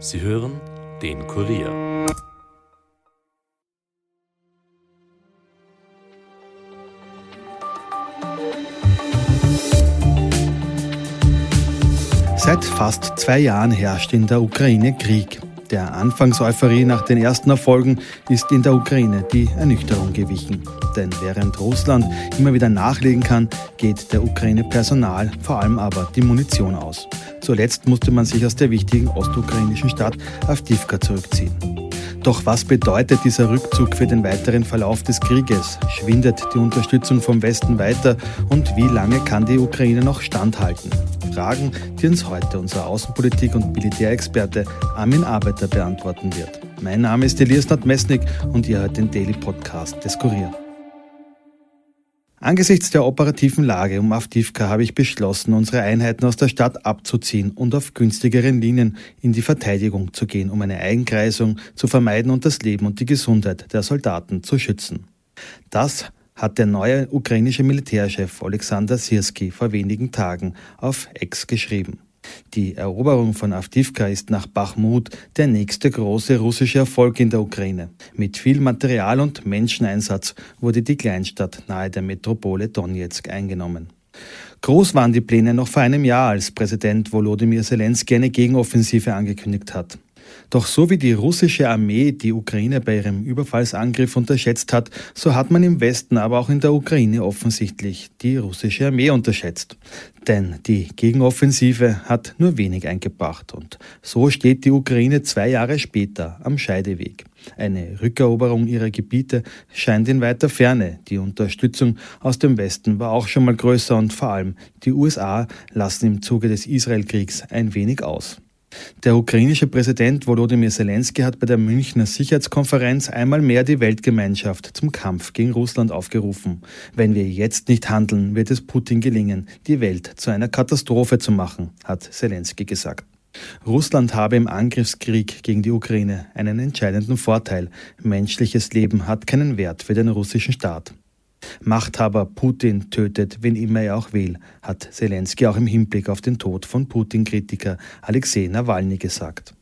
Sie hören den Kurier. Seit fast zwei Jahren herrscht in der Ukraine Krieg. Der Anfangseuphorie nach den ersten Erfolgen ist in der Ukraine die Ernüchterung gewichen. Denn während Russland immer wieder nachlegen kann, geht der Ukraine Personal, vor allem aber die Munition aus. Zuletzt musste man sich aus der wichtigen ostukrainischen Stadt Avdivka zurückziehen. Doch was bedeutet dieser Rückzug für den weiteren Verlauf des Krieges? Schwindet die Unterstützung vom Westen weiter und wie lange kann die Ukraine noch standhalten? Fragen, die uns heute unser Außenpolitik- und Militärexperte Armin Arbeiter beantworten wird. Mein Name ist Elias Nordmesnik und ihr hört den Daily Podcast des Kurier. Angesichts der operativen Lage um Avdivka habe ich beschlossen, unsere Einheiten aus der Stadt abzuziehen und auf günstigeren Linien in die Verteidigung zu gehen, um eine Einkreisung zu vermeiden und das Leben und die Gesundheit der Soldaten zu schützen. Das hat der neue ukrainische Militärchef Alexander Sirski vor wenigen Tagen auf Ex geschrieben. Die Eroberung von Avdivka ist nach Bachmut der nächste große russische Erfolg in der Ukraine. Mit viel Material und Menscheneinsatz wurde die Kleinstadt nahe der Metropole Donetsk eingenommen. Groß waren die Pläne noch vor einem Jahr, als Präsident Volodymyr Zelensky eine Gegenoffensive angekündigt hat. Doch so wie die russische Armee die Ukraine bei ihrem Überfallsangriff unterschätzt hat, so hat man im Westen, aber auch in der Ukraine offensichtlich die russische Armee unterschätzt. Denn die Gegenoffensive hat nur wenig eingebracht und so steht die Ukraine zwei Jahre später am Scheideweg. Eine Rückeroberung ihrer Gebiete scheint in weiter Ferne. Die Unterstützung aus dem Westen war auch schon mal größer und vor allem die USA lassen im Zuge des Israelkriegs ein wenig aus. Der ukrainische Präsident Volodymyr Zelensky hat bei der Münchner Sicherheitskonferenz einmal mehr die Weltgemeinschaft zum Kampf gegen Russland aufgerufen. Wenn wir jetzt nicht handeln, wird es Putin gelingen, die Welt zu einer Katastrophe zu machen, hat Zelensky gesagt. Russland habe im Angriffskrieg gegen die Ukraine einen entscheidenden Vorteil. Menschliches Leben hat keinen Wert für den russischen Staat. Machthaber Putin tötet, wen immer er auch will, hat Zelensky auch im Hinblick auf den Tod von Putin-Kritiker Alexei Nawalny gesagt.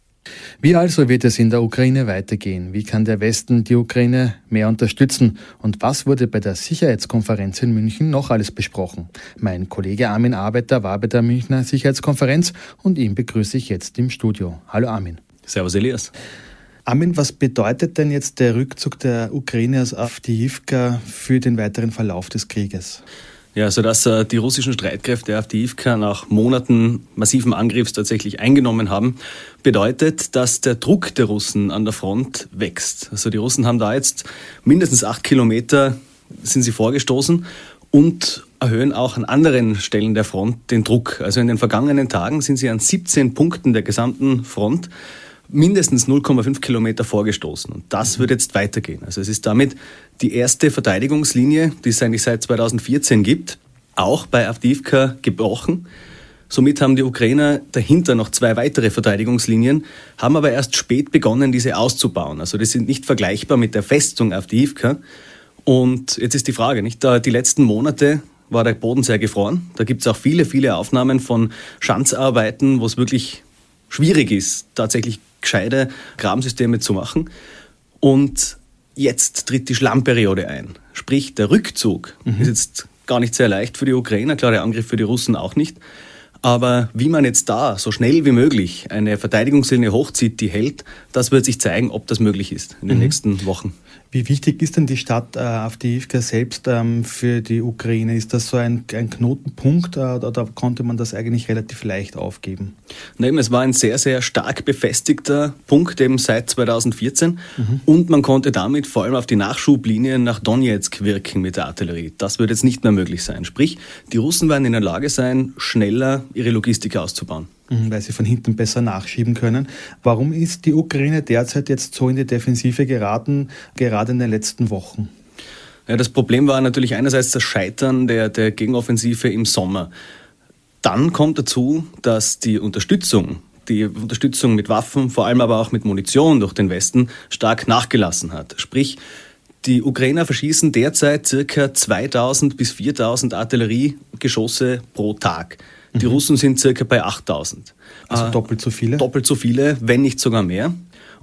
Wie also wird es in der Ukraine weitergehen? Wie kann der Westen die Ukraine mehr unterstützen? Und was wurde bei der Sicherheitskonferenz in München noch alles besprochen? Mein Kollege Armin Arbeiter war bei der Münchner Sicherheitskonferenz und ihn begrüße ich jetzt im Studio. Hallo Armin. Servus Elias. Armin, was bedeutet denn jetzt der Rückzug der Ukraine aus Avdiivka für den weiteren Verlauf des Krieges? Ja, also dass äh, die russischen Streitkräfte Avdiivka nach Monaten massiven Angriffs tatsächlich eingenommen haben, bedeutet, dass der Druck der Russen an der Front wächst. Also die Russen haben da jetzt mindestens acht Kilometer sind sie vorgestoßen und erhöhen auch an anderen Stellen der Front den Druck. Also in den vergangenen Tagen sind sie an 17 Punkten der gesamten Front mindestens 0,5 Kilometer vorgestoßen. Und das wird jetzt weitergehen. Also es ist damit die erste Verteidigungslinie, die es eigentlich seit 2014 gibt, auch bei Avdivka gebrochen. Somit haben die Ukrainer dahinter noch zwei weitere Verteidigungslinien, haben aber erst spät begonnen, diese auszubauen. Also die sind nicht vergleichbar mit der Festung Avdivka. Und jetzt ist die Frage, nicht? Die letzten Monate war der Boden sehr gefroren. Da gibt es auch viele, viele Aufnahmen von Schanzarbeiten, wo es wirklich schwierig ist, tatsächlich gescheite Grabensysteme zu machen. Und jetzt tritt die Schlammperiode ein. Sprich, der Rückzug mhm. ist jetzt gar nicht sehr leicht für die Ukrainer, klar, der Angriff für die Russen auch nicht. Aber wie man jetzt da so schnell wie möglich eine Verteidigungslinie hochzieht, die hält, das wird sich zeigen, ob das möglich ist in den mhm. nächsten Wochen. Wie wichtig ist denn die Stadt äh, Avdiivka selbst ähm, für die Ukraine? Ist das so ein, ein Knotenpunkt äh, oder konnte man das eigentlich relativ leicht aufgeben? Nein, es war ein sehr, sehr stark befestigter Punkt eben seit 2014 mhm. und man konnte damit vor allem auf die Nachschublinien nach Donetsk wirken mit der Artillerie. Das wird jetzt nicht mehr möglich sein. Sprich, die Russen werden in der Lage sein, schneller ihre Logistik auszubauen. Mhm, weil sie von hinten besser nachschieben können. Warum ist die Ukraine derzeit jetzt so in die Defensive geraten, gerade in den letzten Wochen? Ja, das Problem war natürlich einerseits das Scheitern der, der Gegenoffensive im Sommer. Dann kommt dazu, dass die Unterstützung, die Unterstützung mit Waffen, vor allem aber auch mit Munition durch den Westen, stark nachgelassen hat. Sprich, die Ukrainer verschießen derzeit circa 2000 bis 4000 Artilleriegeschosse pro Tag. Die mhm. Russen sind circa bei 8000. Also äh, doppelt so viele? Doppelt so viele, wenn nicht sogar mehr.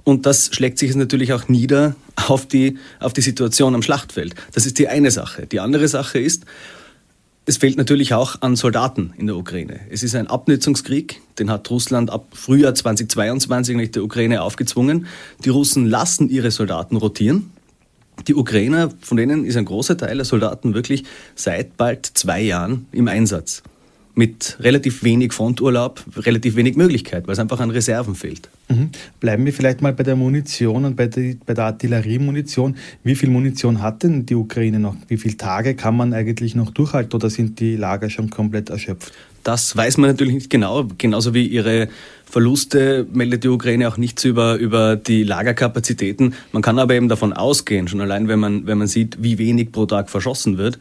Und das schlägt sich natürlich auch nieder auf die, auf die Situation am Schlachtfeld. Das ist die eine Sache. Die andere Sache ist, es fehlt natürlich auch an Soldaten in der Ukraine. Es ist ein Abnützungskrieg, den hat Russland ab Frühjahr 2022 nicht der Ukraine aufgezwungen. Die Russen lassen ihre Soldaten rotieren. Die Ukrainer, von denen ist ein großer Teil der Soldaten wirklich seit bald zwei Jahren im Einsatz mit relativ wenig Fronturlaub, relativ wenig Möglichkeit, weil es einfach an Reserven fehlt. Mhm. Bleiben wir vielleicht mal bei der Munition und bei, der, bei der Artilleriemunition. Wie viel Munition hat denn die Ukraine noch? Wie viele Tage kann man eigentlich noch durchhalten oder sind die Lager schon komplett erschöpft? Das weiß man natürlich nicht genau. Genauso wie ihre Verluste meldet die Ukraine auch nichts über, über die Lagerkapazitäten. Man kann aber eben davon ausgehen, schon allein wenn man, wenn man sieht, wie wenig pro Tag verschossen wird,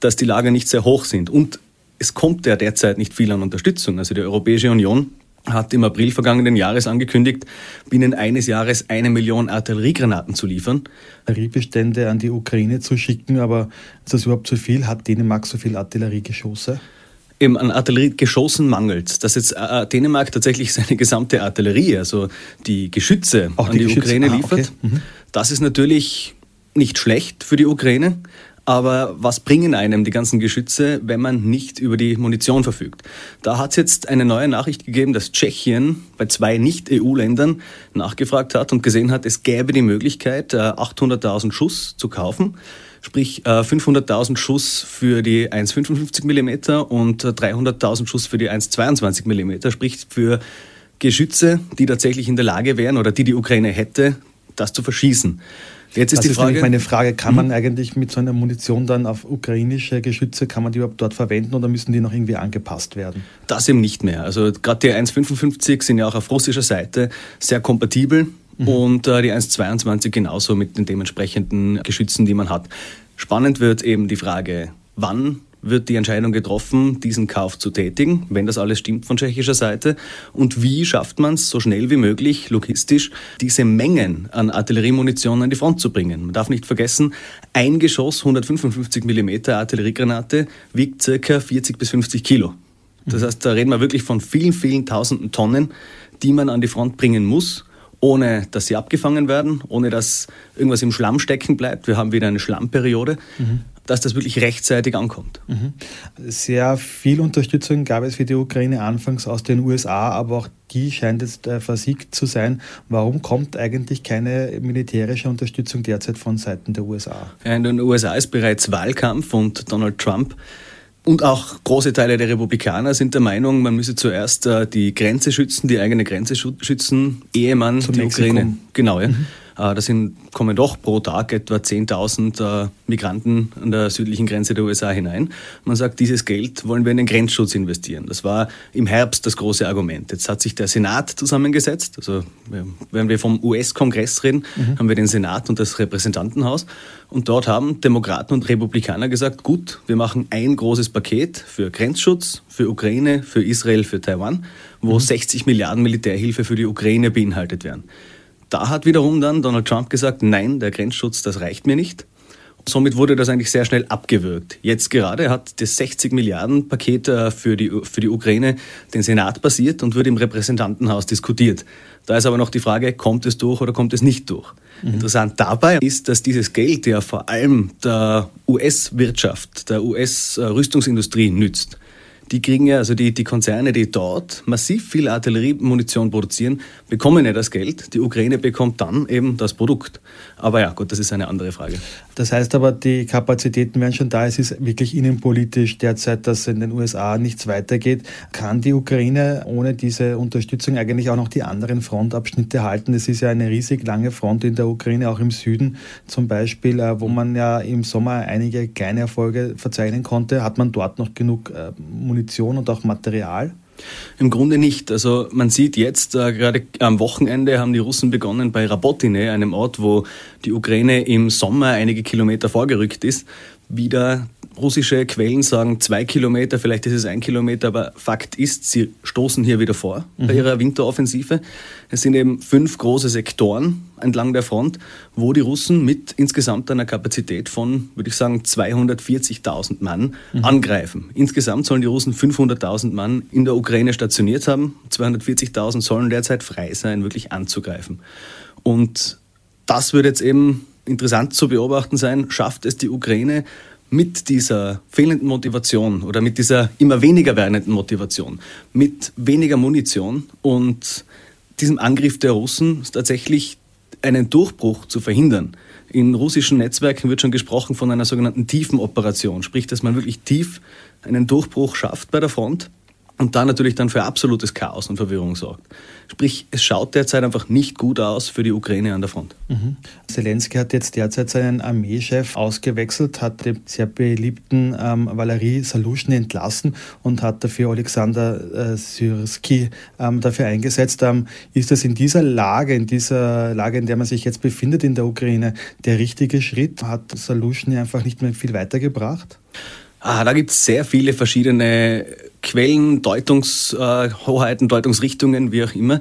dass die Lager nicht sehr hoch sind. Und es kommt ja derzeit nicht viel an Unterstützung. Also die Europäische Union hat im April vergangenen Jahres angekündigt, binnen eines Jahres eine Million Artilleriegranaten zu liefern. Artilleriebestände an die Ukraine zu schicken, aber ist das überhaupt zu viel? Hat Dänemark so viel Artilleriegeschosse? Eben an Artilleriegeschossen mangelt. Dass jetzt äh, äh, Dänemark tatsächlich seine gesamte Artillerie, also die Geschütze Auch an die, die Geschütze? Ukraine ah, liefert, okay. mhm. das ist natürlich nicht schlecht für die Ukraine. Aber was bringen einem die ganzen Geschütze, wenn man nicht über die Munition verfügt? Da hat es jetzt eine neue Nachricht gegeben, dass Tschechien bei zwei Nicht-EU-Ländern nachgefragt hat und gesehen hat, es gäbe die Möglichkeit, 800.000 äh, Schuss zu kaufen. Sprich 500.000 äh, Schuss für die 1,55 mm und 300.000 äh, Schuss für die 1,22 mm. Sprich für Geschütze, die tatsächlich in der Lage wären oder die die Ukraine hätte, das zu verschießen. Jetzt ist das die Frage. Ist meine Frage, kann man mhm. eigentlich mit so einer Munition dann auf ukrainische Geschütze, kann man die überhaupt dort verwenden oder müssen die noch irgendwie angepasst werden? Das eben nicht mehr. Also gerade die 1,55 sind ja auch auf russischer Seite sehr kompatibel mhm. und äh, die 1,22 genauso mit den dementsprechenden Geschützen, die man hat. Spannend wird eben die Frage, wann wird die Entscheidung getroffen, diesen Kauf zu tätigen, wenn das alles stimmt von tschechischer Seite? Und wie schafft man es so schnell wie möglich, logistisch, diese Mengen an Artilleriemunition an die Front zu bringen? Man darf nicht vergessen, ein Geschoss 155 mm Artilleriegranate wiegt circa 40 bis 50 Kilo. Das heißt, da reden wir wirklich von vielen, vielen tausenden Tonnen, die man an die Front bringen muss ohne dass sie abgefangen werden, ohne dass irgendwas im Schlamm stecken bleibt. Wir haben wieder eine Schlammperiode. Mhm dass das wirklich rechtzeitig ankommt. Mhm. Sehr viel Unterstützung gab es für die Ukraine anfangs aus den USA, aber auch die scheint jetzt äh, versiegt zu sein. Warum kommt eigentlich keine militärische Unterstützung derzeit von Seiten der USA? Ja, in den USA ist bereits Wahlkampf und Donald Trump und auch große Teile der Republikaner sind der Meinung, man müsse zuerst äh, die Grenze schützen, die eigene Grenze schützen, ehe man Zu die Mexiko. Ukraine. Genau, ja. Mhm. Äh, da sind, kommen doch pro Tag etwa 10.000 äh, Migranten an der südlichen Grenze der USA hinein. Man sagt, dieses Geld wollen wir in den Grenzschutz investieren. Das war im Herbst das große Argument. Jetzt hat sich der Senat zusammengesetzt. Also wenn wir vom US-Kongress reden, mhm. haben wir den Senat und das Repräsentantenhaus. Und dort haben Demokraten und Republikaner gesagt, gut, wir machen ein großes Paket für Grenzschutz, für Ukraine, für Israel, für Taiwan, wo mhm. 60 Milliarden Militärhilfe für die Ukraine beinhaltet werden. Da hat wiederum dann Donald Trump gesagt, nein, der Grenzschutz, das reicht mir nicht. Somit wurde das eigentlich sehr schnell abgewürgt. Jetzt gerade hat das 60 Milliarden Paket äh, für die, für die Ukraine den Senat passiert und wird im Repräsentantenhaus diskutiert. Da ist aber noch die Frage, kommt es durch oder kommt es nicht durch? Mhm. Interessant dabei ist, dass dieses Geld ja vor allem der US-Wirtschaft, der US-Rüstungsindustrie nützt die kriegen ja, also die, die Konzerne, die dort massiv viel Artilleriemunition produzieren, bekommen ja das Geld. Die Ukraine bekommt dann eben das Produkt. Aber ja, gut, das ist eine andere Frage. Das heißt aber, die Kapazitäten wären schon da. Es ist wirklich innenpolitisch derzeit, dass in den USA nichts weitergeht. Kann die Ukraine ohne diese Unterstützung eigentlich auch noch die anderen Frontabschnitte halten? Es ist ja eine riesig lange Front in der Ukraine, auch im Süden zum Beispiel, äh, wo man ja im Sommer einige kleine Erfolge verzeichnen konnte. Hat man dort noch genug? Äh, Munition und auch Material? Im Grunde nicht. Also man sieht jetzt, äh, gerade am Wochenende haben die Russen begonnen bei Rabotine, einem Ort, wo die Ukraine im Sommer einige Kilometer vorgerückt ist, wieder Russische Quellen sagen zwei Kilometer, vielleicht ist es ein Kilometer, aber Fakt ist, sie stoßen hier wieder vor mhm. bei ihrer Winteroffensive. Es sind eben fünf große Sektoren entlang der Front, wo die Russen mit insgesamt einer Kapazität von, würde ich sagen, 240.000 Mann mhm. angreifen. Insgesamt sollen die Russen 500.000 Mann in der Ukraine stationiert haben. 240.000 sollen derzeit frei sein, wirklich anzugreifen. Und das wird jetzt eben interessant zu beobachten sein. Schafft es die Ukraine, mit dieser fehlenden Motivation oder mit dieser immer weniger werdenden Motivation, mit weniger Munition und diesem Angriff der Russen tatsächlich einen Durchbruch zu verhindern. In russischen Netzwerken wird schon gesprochen von einer sogenannten tiefen Operation, sprich, dass man wirklich tief einen Durchbruch schafft bei der Front und da natürlich dann für absolutes Chaos und Verwirrung sorgt. Sprich, es schaut derzeit einfach nicht gut aus für die Ukraine an der Front. Mhm. Zelensky hat jetzt derzeit seinen Armeechef ausgewechselt, hat den sehr beliebten ähm, Valery Salushny entlassen und hat dafür Alexander äh, Syrsky ähm, dafür eingesetzt. Ähm, ist das in dieser Lage, in dieser Lage, in der man sich jetzt befindet in der Ukraine, der richtige Schritt? Hat Salushny einfach nicht mehr viel weitergebracht? Ah, da gibt es sehr viele verschiedene Quellen, Deutungshoheiten, Deutungsrichtungen, wie auch immer.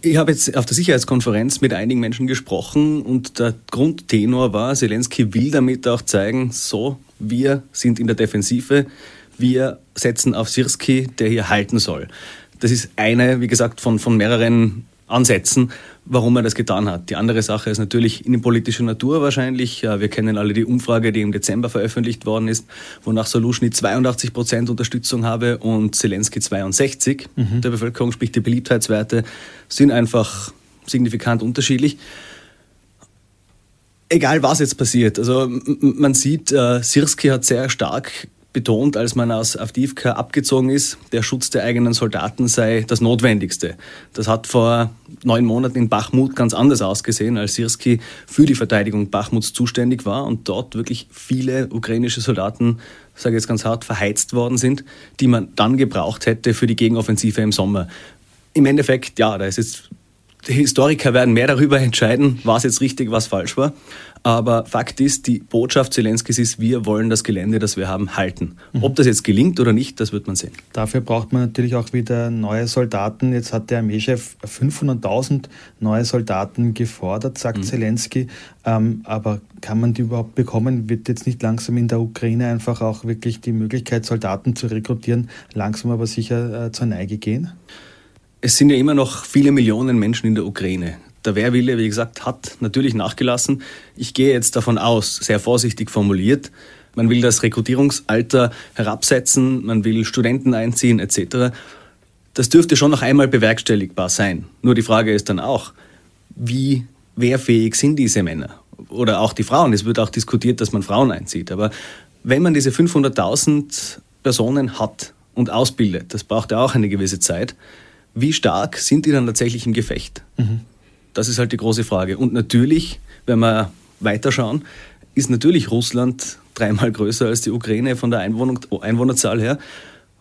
Ich habe jetzt auf der Sicherheitskonferenz mit einigen Menschen gesprochen und der Grundtenor war, Zelensky will damit auch zeigen, so, wir sind in der Defensive, wir setzen auf Sirski, der hier halten soll. Das ist eine, wie gesagt, von, von mehreren Ansätzen, warum er das getan hat. Die andere Sache ist natürlich innenpolitischer Natur wahrscheinlich. Wir kennen alle die Umfrage, die im Dezember veröffentlicht worden ist, wonach Solushny 82 Prozent Unterstützung habe und Zelensky 62 mhm. der Bevölkerung, sprich die Beliebtheitswerte sind einfach signifikant unterschiedlich. Egal was jetzt passiert, also man sieht, äh, Sirski hat sehr stark betont, als man aus Avdivka abgezogen ist, der Schutz der eigenen Soldaten sei das Notwendigste. Das hat vor neun Monaten in Bachmut ganz anders ausgesehen, als Sirski für die Verteidigung Bachmuts zuständig war und dort wirklich viele ukrainische Soldaten, sage ich jetzt ganz hart, verheizt worden sind, die man dann gebraucht hätte für die Gegenoffensive im Sommer. Im Endeffekt, ja, da ist jetzt Historiker werden mehr darüber entscheiden, was jetzt richtig, was falsch war. Aber Fakt ist, die Botschaft Zelenskis ist, wir wollen das Gelände, das wir haben, halten. Mhm. Ob das jetzt gelingt oder nicht, das wird man sehen. Dafür braucht man natürlich auch wieder neue Soldaten. Jetzt hat der Armeechef 500.000 neue Soldaten gefordert, sagt mhm. Zelensky. Ähm, aber kann man die überhaupt bekommen? Wird jetzt nicht langsam in der Ukraine einfach auch wirklich die Möglichkeit, Soldaten zu rekrutieren, langsam aber sicher äh, zur Neige gehen? Es sind ja immer noch viele Millionen Menschen in der Ukraine. Der Wehrwille, wie gesagt, hat natürlich nachgelassen. Ich gehe jetzt davon aus, sehr vorsichtig formuliert, man will das Rekrutierungsalter herabsetzen, man will Studenten einziehen etc. Das dürfte schon noch einmal bewerkstelligbar sein. Nur die Frage ist dann auch, wie wehrfähig sind diese Männer? Oder auch die Frauen. Es wird auch diskutiert, dass man Frauen einzieht. Aber wenn man diese 500.000 Personen hat und ausbildet, das braucht ja auch eine gewisse Zeit, wie stark sind die dann tatsächlich im Gefecht? Mhm. Das ist halt die große Frage. Und natürlich, wenn wir weiterschauen, ist natürlich Russland dreimal größer als die Ukraine von der Einwohnung, Einwohnerzahl her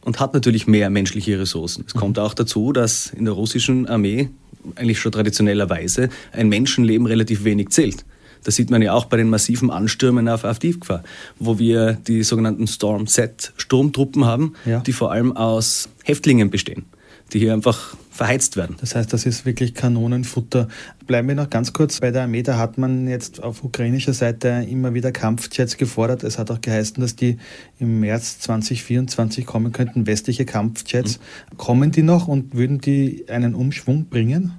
und hat natürlich mehr menschliche Ressourcen. Es kommt auch dazu, dass in der russischen Armee eigentlich schon traditionellerweise ein Menschenleben relativ wenig zählt. Das sieht man ja auch bei den massiven Anstürmen auf Avdivka, wo wir die sogenannten Storm Z Sturmtruppen haben, ja. die vor allem aus Häftlingen bestehen die hier einfach verheizt werden. Das heißt, das ist wirklich Kanonenfutter. Bleiben wir noch ganz kurz bei der Armee. Da hat man jetzt auf ukrainischer Seite immer wieder Kampfjets gefordert. Es hat auch geheißen, dass die im März 2024 kommen könnten, westliche Kampfjets. Mhm. Kommen die noch und würden die einen Umschwung bringen?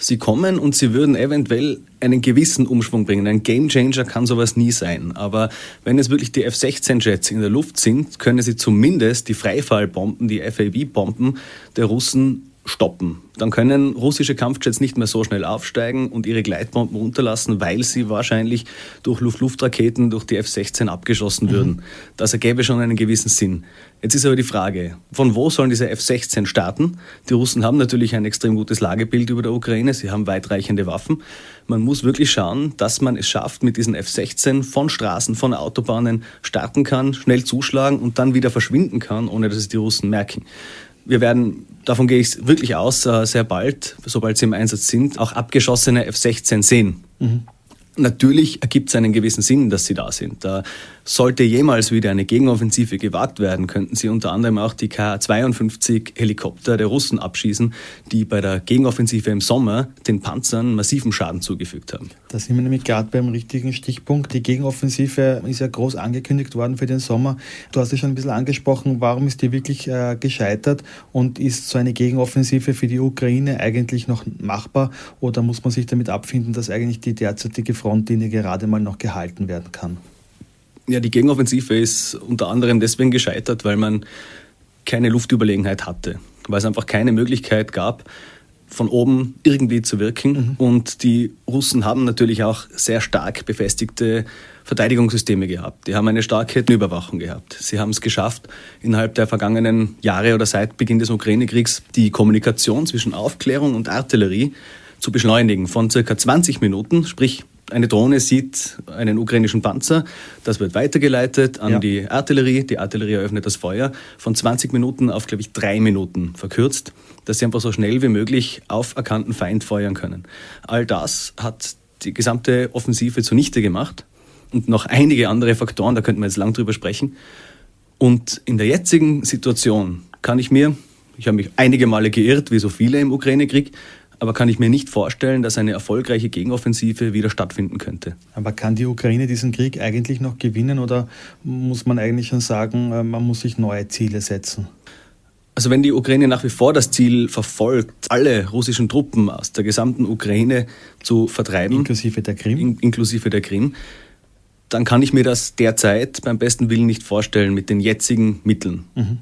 Sie kommen und sie würden eventuell einen gewissen Umschwung bringen. Ein Gamechanger kann sowas nie sein. Aber wenn es wirklich die F-16-Jets in der Luft sind, können sie zumindest die Freifallbomben, die FAB-Bomben der Russen stoppen. Dann können russische Kampfjets nicht mehr so schnell aufsteigen und ihre Gleitbomben runterlassen, weil sie wahrscheinlich durch Luft-Luft-Raketen durch die F-16 abgeschossen mhm. würden. Das ergäbe schon einen gewissen Sinn. Jetzt ist aber die Frage, von wo sollen diese F-16 starten? Die Russen haben natürlich ein extrem gutes Lagebild über der Ukraine, sie haben weitreichende Waffen. Man muss wirklich schauen, dass man es schafft, mit diesen F-16 von Straßen, von Autobahnen starten kann, schnell zuschlagen und dann wieder verschwinden kann, ohne dass es die Russen merken wir werden, davon gehe ich wirklich aus, äh, sehr bald, sobald sie im Einsatz sind, auch abgeschossene F-16 sehen. Mhm. Natürlich ergibt es einen gewissen Sinn, dass sie da sind. Da sollte jemals wieder eine Gegenoffensive gewagt werden, könnten sie unter anderem auch die K-52 Helikopter der Russen abschießen, die bei der Gegenoffensive im Sommer den Panzern massiven Schaden zugefügt haben. Da sind wir nämlich gerade beim richtigen Stichpunkt. Die Gegenoffensive ist ja groß angekündigt worden für den Sommer. Du hast es schon ein bisschen angesprochen. Warum ist die wirklich äh, gescheitert und ist so eine Gegenoffensive für die Ukraine eigentlich noch machbar oder muss man sich damit abfinden, dass eigentlich die derzeitige Front Frontlinie gerade mal noch gehalten werden kann? Ja, die Gegenoffensive ist unter anderem deswegen gescheitert, weil man keine Luftüberlegenheit hatte, weil es einfach keine Möglichkeit gab, von oben irgendwie zu wirken. Mhm. Und die Russen haben natürlich auch sehr stark befestigte Verteidigungssysteme gehabt. Die haben eine starke Überwachung gehabt. Sie haben es geschafft, innerhalb der vergangenen Jahre oder seit Beginn des Ukraine-Kriegs die Kommunikation zwischen Aufklärung und Artillerie zu beschleunigen von circa 20 Minuten, sprich eine Drohne sieht einen ukrainischen Panzer, das wird weitergeleitet an ja. die Artillerie, die Artillerie eröffnet das Feuer, von 20 Minuten auf, glaube ich, drei Minuten verkürzt, dass sie einfach so schnell wie möglich auf erkannten Feind feuern können. All das hat die gesamte Offensive zunichte gemacht und noch einige andere Faktoren, da könnten wir jetzt lang drüber sprechen. Und in der jetzigen Situation kann ich mir, ich habe mich einige Male geirrt, wie so viele im Ukraine-Krieg, aber kann ich mir nicht vorstellen, dass eine erfolgreiche Gegenoffensive wieder stattfinden könnte. Aber kann die Ukraine diesen Krieg eigentlich noch gewinnen oder muss man eigentlich schon sagen, äh, man muss sich neue Ziele setzen? Also wenn die Ukraine nach wie vor das Ziel verfolgt, alle russischen Truppen aus der gesamten Ukraine zu vertreiben, inklusive der Krim, in, inklusive der Krim, dann kann ich mir das derzeit beim besten Willen nicht vorstellen mit den jetzigen Mitteln. Mhm.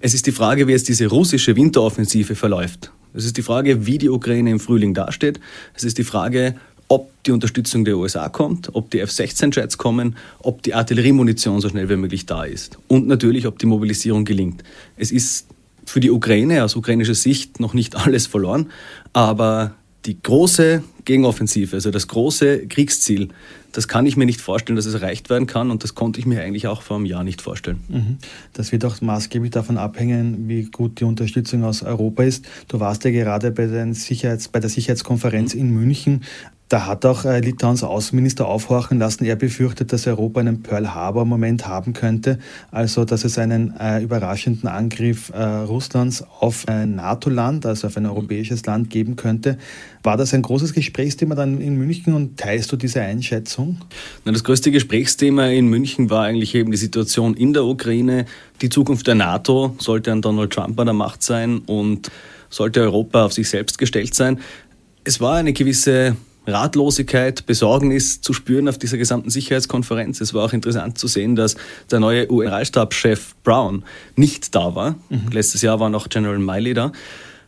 Es ist die Frage, wie jetzt diese russische Winteroffensive verläuft. Es ist die Frage, wie die Ukraine im Frühling dasteht. Es ist die Frage, ob die Unterstützung der USA kommt, ob die F-16-Jets kommen, ob die Artilleriemunition so schnell wie möglich da ist und natürlich, ob die Mobilisierung gelingt. Es ist für die Ukraine aus ukrainischer Sicht noch nicht alles verloren, aber die große Gegenoffensive, also das große Kriegsziel, das kann ich mir nicht vorstellen, dass es erreicht werden kann und das konnte ich mir eigentlich auch vor einem Jahr nicht vorstellen. Mhm. Das wird auch maßgeblich davon abhängen, wie gut die Unterstützung aus Europa ist. Du warst ja gerade bei, Sicherheits-, bei der Sicherheitskonferenz in München. Da hat auch äh, Litauens Außenminister aufhorchen lassen. Er befürchtet, dass Europa einen Pearl Harbor-Moment haben könnte, also dass es einen äh, überraschenden Angriff äh, Russlands auf ein NATO-Land, also auf ein europäisches Land geben könnte. War das ein großes Gesprächsthema dann in München und teilst du diese Einschätzung? Na, das größte Gesprächsthema in München war eigentlich eben die Situation in der Ukraine. Die Zukunft der NATO sollte an Donald Trump an der Macht sein und sollte Europa auf sich selbst gestellt sein. Es war eine gewisse Ratlosigkeit, Besorgnis zu spüren auf dieser gesamten Sicherheitskonferenz. Es war auch interessant zu sehen, dass der neue UN-Generalstabschef Brown nicht da war. Mhm. Letztes Jahr war noch General Miley da.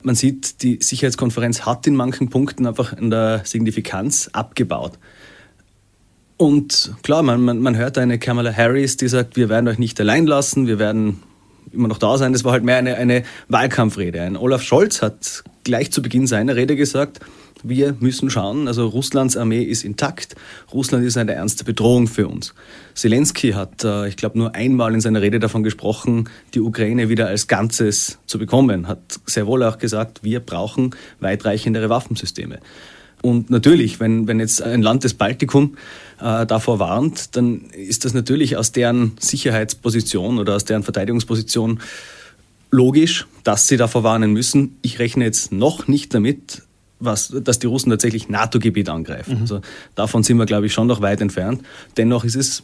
Man sieht, die Sicherheitskonferenz hat in manchen Punkten einfach in der Signifikanz abgebaut. Und klar, man, man, man hört eine Kamala Harris, die sagt, wir werden euch nicht allein lassen, wir werden immer noch da sein. Das war halt mehr eine, eine Wahlkampfrede. Ein Olaf Scholz hat gleich zu Beginn seiner Rede gesagt, wir müssen schauen, also Russlands Armee ist intakt, Russland ist eine ernste Bedrohung für uns. Zelensky hat, äh, ich glaube, nur einmal in seiner Rede davon gesprochen, die Ukraine wieder als Ganzes zu bekommen, hat sehr wohl auch gesagt, wir brauchen weitreichendere Waffensysteme. Und natürlich, wenn, wenn jetzt ein Land des Baltikum äh, davor warnt, dann ist das natürlich aus deren Sicherheitsposition oder aus deren Verteidigungsposition logisch, dass sie davor warnen müssen. Ich rechne jetzt noch nicht damit, was, dass die Russen tatsächlich NATO-Gebiet angreifen. Mhm. Also davon sind wir, glaube ich, schon noch weit entfernt. Dennoch ist es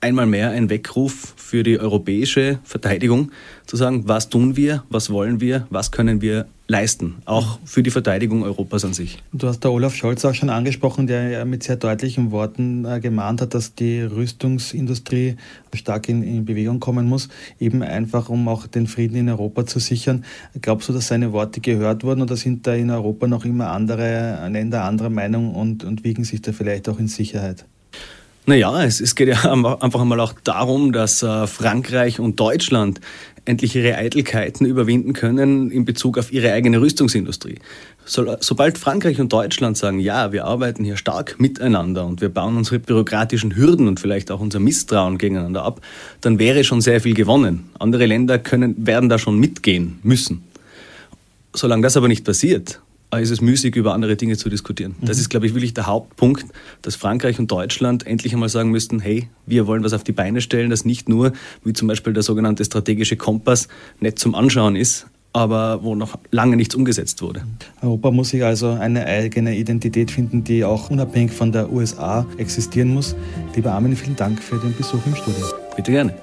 einmal mehr ein Weckruf für die europäische Verteidigung, zu sagen, was tun wir, was wollen wir, was können wir leisten, auch für die Verteidigung Europas an sich. Du hast da Olaf Scholz auch schon angesprochen, der mit sehr deutlichen Worten äh, gemahnt hat, dass die Rüstungsindustrie stark in, in, Bewegung kommen muss, eben einfach um auch den Frieden in Europa zu sichern. Glaubst du, dass seine Worte gehört wurden oder sind da in Europa noch immer andere Länder anderer Meinung und, und wiegen sich da vielleicht auch in Sicherheit? Naja, es, es geht ja einfach einmal auch darum, dass äh, Frankreich und Deutschland endlich ihre Eitelkeiten überwinden können in Bezug auf ihre eigene Rüstungsindustrie. So, sobald Frankreich und Deutschland sagen, ja, wir arbeiten hier stark miteinander und wir bauen unsere bürokratischen Hürden und vielleicht auch unser Misstrauen gegeneinander ab, dann wäre schon sehr viel gewonnen. Andere Länder können, werden da schon mitgehen müssen. Solange das aber nicht passiert, ist es müßig, über andere Dinge zu diskutieren. Mhm. Das ist, glaube ich, wirklich der Hauptpunkt, dass Frankreich und Deutschland endlich einmal sagen müssten, hey, wir wollen was auf die Beine stellen, das nicht nur, wie zum Beispiel der sogenannte strategische Kompass, nett zum Anschauen ist, aber wo noch lange nichts umgesetzt wurde. Europa muss sich also eine eigene Identität finden, die auch unabhängig von der USA existieren muss. Lieber Armin, vielen Dank für den Besuch im Studio. Bitte gerne.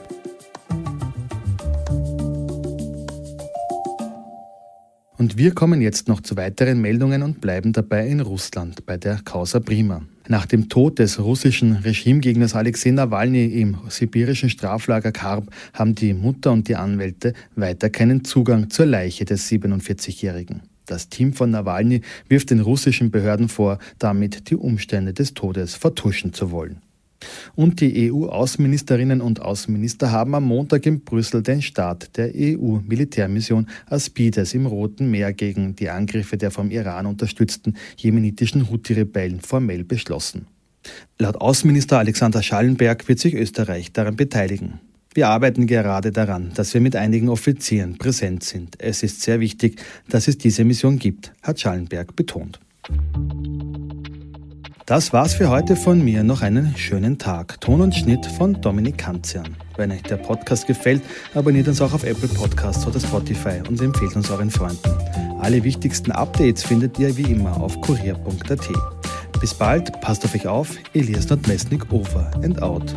Und wir kommen jetzt noch zu weiteren Meldungen und bleiben dabei in Russland bei der Causa Prima. Nach dem Tod des russischen Regimegegners Alexei Nawalny im sibirischen Straflager Karb haben die Mutter und die Anwälte weiter keinen Zugang zur Leiche des 47-Jährigen. Das Team von Nawalny wirft den russischen Behörden vor, damit die Umstände des Todes vertuschen zu wollen. Und die EU-Außenministerinnen und Außenminister haben am Montag in Brüssel den Start der EU-Militärmission Aspides im Roten Meer gegen die Angriffe der vom Iran unterstützten jemenitischen Houthi-Rebellen formell beschlossen. Laut Außenminister Alexander Schallenberg wird sich Österreich daran beteiligen. Wir arbeiten gerade daran, dass wir mit einigen Offizieren präsent sind. Es ist sehr wichtig, dass es diese Mission gibt, hat Schallenberg betont. Das war's für heute von mir. Noch einen schönen Tag. Ton und Schnitt von Dominik Kanzian. Wenn euch der Podcast gefällt, abonniert uns auch auf Apple Podcasts oder Spotify und empfehlt uns euren Freunden. Alle wichtigsten Updates findet ihr wie immer auf kurier.at. Bis bald, passt auf euch auf. Elias Nordmesnik over and out.